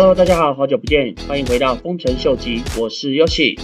Hello，大家好，好久不见，欢迎回到丰臣秀吉，我是 Yoshi。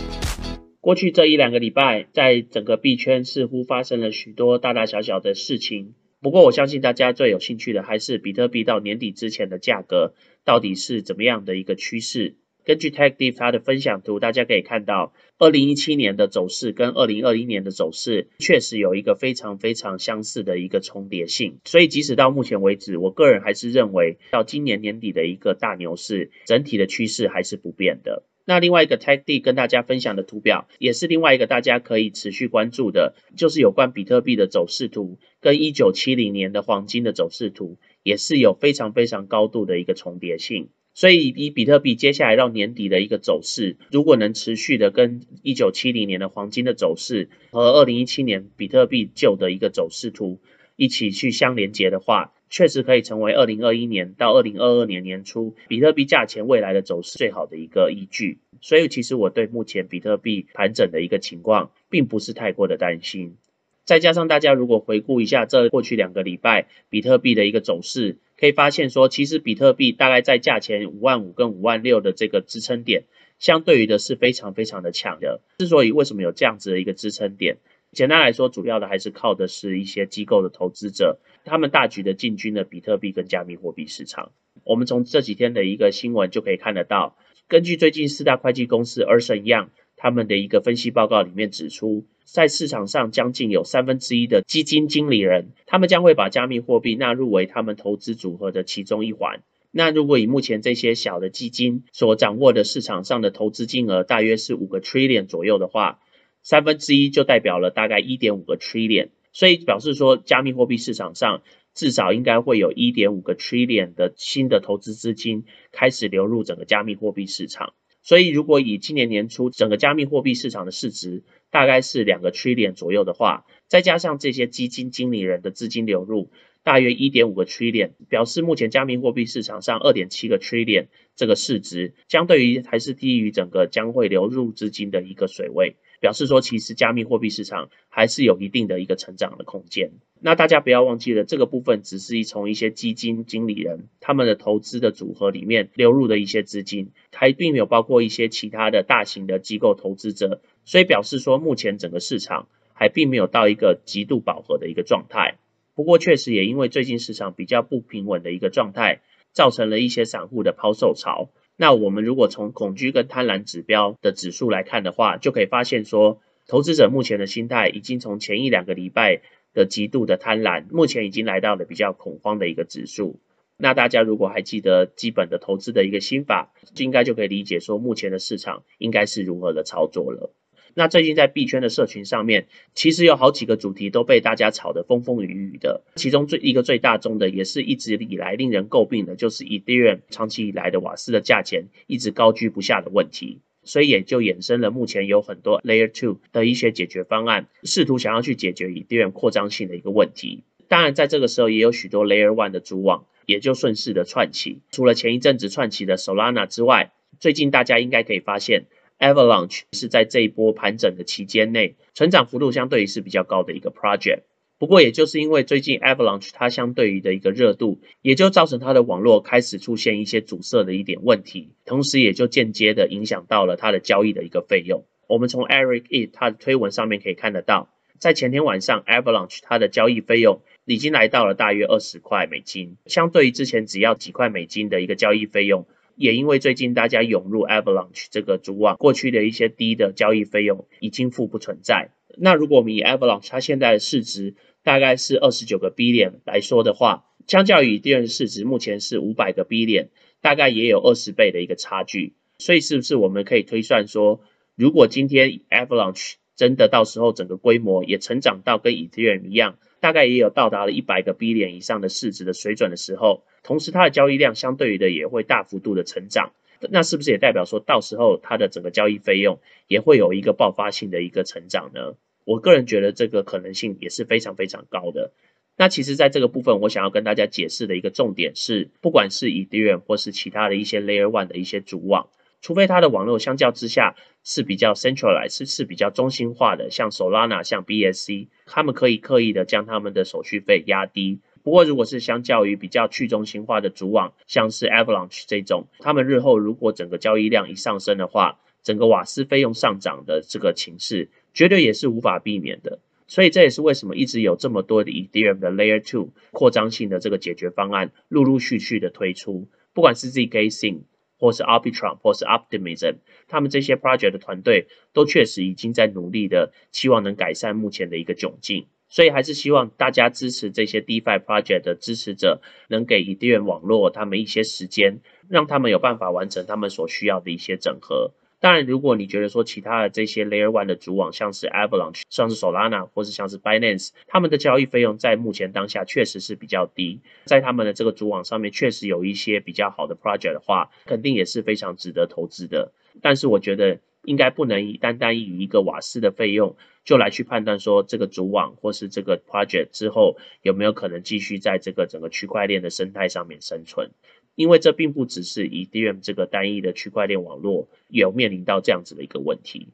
过去这一两个礼拜，在整个币圈似乎发生了许多大大小小的事情。不过，我相信大家最有兴趣的还是比特币到年底之前的价格到底是怎么样的一个趋势。根据 TechDeep 它的分享图，大家可以看到，二零一七年的走势跟二零二一年的走势确实有一个非常非常相似的一个重叠性。所以，即使到目前为止，我个人还是认为，到今年年底的一个大牛市，整体的趋势还是不变的。那另外一个 TechD 跟大家分享的图表，也是另外一个大家可以持续关注的，就是有关比特币的走势图，跟一九七零年的黄金的走势图，也是有非常非常高度的一个重叠性。所以，以比特币接下来到年底的一个走势，如果能持续的跟一九七零年的黄金的走势和二零一七年比特币旧的一个走势图一起去相连接的话，确实可以成为二零二一年到二零二二年年初比特币价钱未来的走势最好的一个依据。所以，其实我对目前比特币盘整的一个情况，并不是太过的担心。再加上大家如果回顾一下这过去两个礼拜比特币的一个走势，可以发现说，其实比特币大概在价钱五万五跟五万六的这个支撑点，相对于的是非常非常的强的。之所以为什么有这样子的一个支撑点，简单来说，主要的还是靠的是一些机构的投资者，他们大举的进军了比特币跟加密货币市场。我们从这几天的一个新闻就可以看得到，根据最近四大会计公司 Ernst Young。他们的一个分析报告里面指出，在市场上将近有三分之一的基金经理人，他们将会把加密货币纳入为他们投资组合的其中一环。那如果以目前这些小的基金所掌握的市场上的投资金额大约是五个 trillion 左右的话，三分之一就代表了大概一点五个 trillion，所以表示说加密货币市场上至少应该会有一点五个 trillion 的新的投资资金开始流入整个加密货币市场。所以，如果以今年年初整个加密货币市场的市值大概是两个 trillion 左右的话，再加上这些基金经理人的资金流入大约一点五个 trillion，表示目前加密货币市场上二点七个 trillion 这个市值，相对于还是低于整个将会流入资金的一个水位。表示说，其实加密货币市场还是有一定的一个成长的空间。那大家不要忘记了，这个部分只是一从一些基金经理人他们的投资的组合里面流入的一些资金，还并没有包括一些其他的大型的机构投资者。所以表示说，目前整个市场还并没有到一个极度饱和的一个状态。不过，确实也因为最近市场比较不平稳的一个状态，造成了一些散户的抛售潮。那我们如果从恐惧跟贪婪指标的指数来看的话，就可以发现说，投资者目前的心态已经从前一两个礼拜的极度的贪婪，目前已经来到了比较恐慌的一个指数。那大家如果还记得基本的投资的一个心法，就应该就可以理解说，目前的市场应该是如何的操作了。那最近在币圈的社群上面，其实有好几个主题都被大家炒得风风雨雨的。其中最一个最大宗的，也是一直以来令人诟病的，就是 Ethereum 长期以来的瓦斯的价钱一直高居不下的问题。所以也就衍生了目前有很多 Layer Two 的一些解决方案，试图想要去解决以太坊扩张性的一个问题。当然，在这个时候也有许多 Layer One 的主网也就顺势的串起。除了前一阵子串起的 Solana 之外，最近大家应该可以发现。Avalanche 是在这一波盘整的期间内，成长幅度相对于是比较高的一个 project。不过，也就是因为最近 Avalanche 它相对于的一个热度，也就造成它的网络开始出现一些阻塞的一点问题，同时也就间接的影响到了它的交易的一个费用。我们从 Eric E 他的推文上面可以看得到，在前天晚上 Avalanche 它的交易费用已经来到了大约二十块美金，相对于之前只要几块美金的一个交易费用。也因为最近大家涌入 Avalanche 这个主网，过去的一些低的交易费用已经付不存在。那如果我们以 Avalanche 它现在的市值大概是二十九个 B 点来说的话，相较于第二市值目前是五百个 B 点大概也有二十倍的一个差距。所以是不是我们可以推算说，如果今天 Avalanche 真的到时候整个规模也成长到跟 Ethereum 一样？大概也有到达了一百个 B 点以上的市值的水准的时候，同时它的交易量相对于的也会大幅度的成长，那是不是也代表说到时候它的整个交易费用也会有一个爆发性的一个成长呢？我个人觉得这个可能性也是非常非常高的。那其实在这个部分，我想要跟大家解释的一个重点是，不管是 Ethereum 或是其他的一些 Layer One 的一些主网。除非它的网络相较之下是比较 centralized，是是比较中心化的，像 Solana、像 BSC，他们可以刻意的将他们的手续费压低，不过，如果是相较于比较去中心化的主网，像是 Avalanche 这种，他们日后如果整个交易量一上升的话，整个瓦斯费用上涨的这个情势，绝对也是无法避免的。所以这也是为什么一直有这么多的 Ethereum 的 Layer Two 扩张性的这个解决方案陆陆续续的推出，不管是 zk Sync 或是 Arbitrum 或是 Optimism，他们这些 project 的团队都确实已经在努力的，希望能改善目前的一个窘境。所以还是希望大家支持这些 DeFi project 的支持者，能给 Ethereum 网络他们一些时间，让他们有办法完成他们所需要的一些整合。当然，如果你觉得说其他的这些 Layer One 的主网，像是 Avalanche、像是 Solana 或是像是 Binance，他们的交易费用在目前当下确实是比较低，在他们的这个主网上面确实有一些比较好的 project 的话，肯定也是非常值得投资的。但是我觉得。应该不能以单单以一个瓦斯的费用就来去判断说这个主网或是这个 project 之后有没有可能继续在这个整个区块链的生态上面生存，因为这并不只是以 Ethereum 这个单一的区块链网络有面临到这样子的一个问题。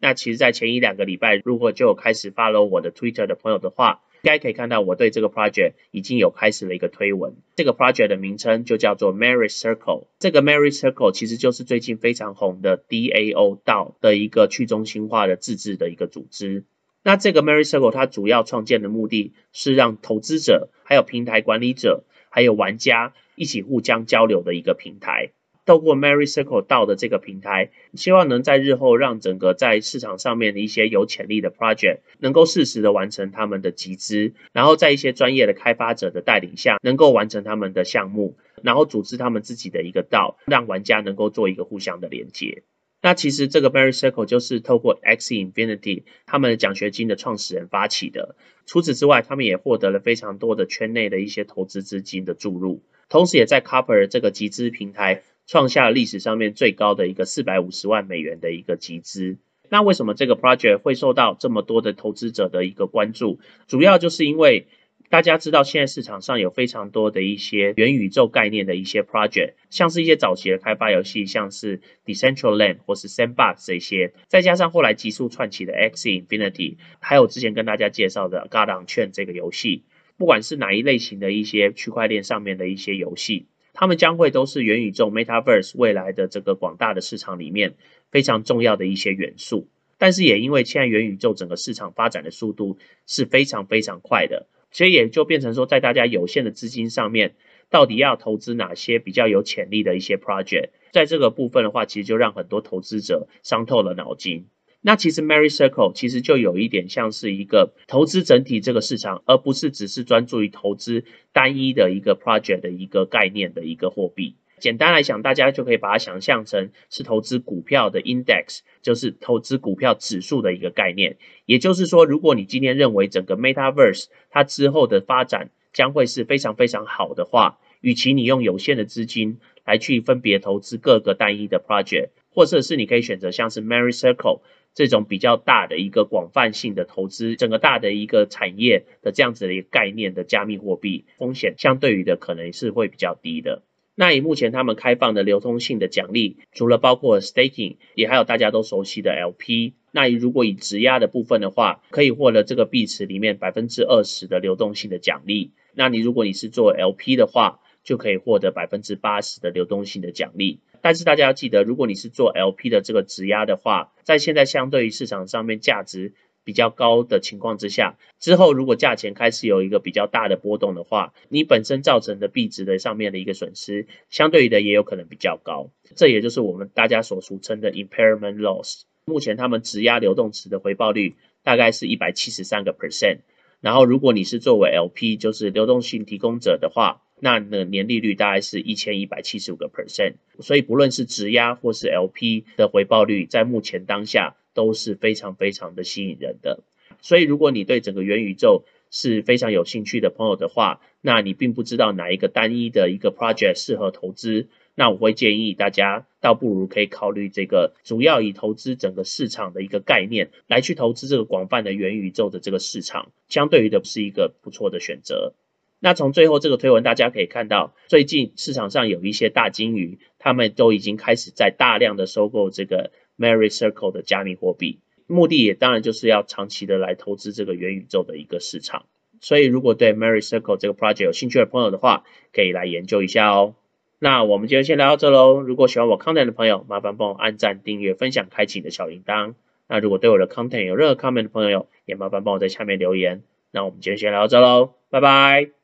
那其实，在前一两个礼拜，如果就有开始 follow 我的 Twitter 的朋友的话，应该可以看到，我对这个 project 已经有开始了一个推文。这个 project 的名称就叫做 Mary Circle。这个 Mary Circle 其实就是最近非常红的 DAO 道的一个去中心化的自治的一个组织。那这个 Mary Circle 它主要创建的目的是让投资者、还有平台管理者、还有玩家一起互相交流的一个平台。透过 Mary Circle 到的这个平台，希望能在日后让整个在市场上面的一些有潜力的 project 能够适时的完成他们的集资，然后在一些专业的开发者的带领下，能够完成他们的项目，然后组织他们自己的一个道，让玩家能够做一个互相的连接。那其实这个 Mary Circle 就是透过 X Infinity 他们的奖学金的创始人发起的。除此之外，他们也获得了非常多的圈内的一些投资资金的注入，同时也在 Copper 这个集资平台。创下历史上面最高的一个四百五十万美元的一个集资。那为什么这个 project 会受到这么多的投资者的一个关注？主要就是因为大家知道现在市场上有非常多的一些元宇宙概念的一些 project，像是一些早期的开发游戏，像是 Decentraland 或是 Sandbox 这些，再加上后来急速窜起的 X Infinity，还有之前跟大家介绍的 g a r d o n Chain 这个游戏，不管是哪一类型的一些区块链上面的一些游戏。他们将会都是元宇宙 （Metaverse） 未来的这个广大的市场里面非常重要的一些元素。但是也因为现在元宇宙整个市场发展的速度是非常非常快的，所以也就变成说，在大家有限的资金上面，到底要投资哪些比较有潜力的一些 project，在这个部分的话，其实就让很多投资者伤透了脑筋。那其实 Mary Circle 其实就有一点像是一个投资整体这个市场，而不是只是专注于投资单一的一个 project 的一个概念的一个货币。简单来讲，大家就可以把它想象成是投资股票的 index，就是投资股票指数的一个概念。也就是说，如果你今天认为整个 Metaverse 它之后的发展将会是非常非常好的话，与其你用有限的资金来去分别投资各个单一的 project，或者是你可以选择像是 Mary Circle。这种比较大的一个广泛性的投资，整个大的一个产业的这样子的一个概念的加密货币，风险相对于的可能是会比较低的。那以目前他们开放的流通性的奖励，除了包括 staking，也还有大家都熟悉的 LP。那如果以质押的部分的话，可以获得这个币池里面百分之二十的流动性的奖励。那你如果你是做 LP 的话，就可以获得百分之八十的流动性的奖励。但是大家要记得，如果你是做 LP 的这个质押的话，在现在相对于市场上面价值比较高的情况之下，之后如果价钱开始有一个比较大的波动的话，你本身造成的币值的上面的一个损失，相对于的也有可能比较高。这也就是我们大家所俗称的 impairment loss。目前他们质押流动池的回报率大概是一百七十三个 percent，然后如果你是作为 LP，就是流动性提供者的话。那的年利率大概是一千一百七十五个 percent，所以不论是质押或是 LP 的回报率，在目前当下都是非常非常的吸引人的。所以如果你对整个元宇宙是非常有兴趣的朋友的话，那你并不知道哪一个单一的一个 project 适合投资，那我会建议大家倒不如可以考虑这个主要以投资整个市场的一个概念来去投资这个广泛的元宇宙的这个市场，相对于的是一个不错的选择。那从最后这个推文，大家可以看到，最近市场上有一些大金鱼，他们都已经开始在大量的收购这个 Mary Circle 的加密货币，目的也当然就是要长期的来投资这个元宇宙的一个市场。所以如果对 Mary Circle 这个 project 有兴趣的朋友的话，可以来研究一下哦。那我们今天先聊到这喽。如果喜欢我 content 的朋友，麻烦帮我按赞、订阅、分享、开启你的小铃铛。那如果对我的 content 有任何 comment 的朋友，也麻烦帮我在下面留言。那我们今天先聊到这喽，拜拜。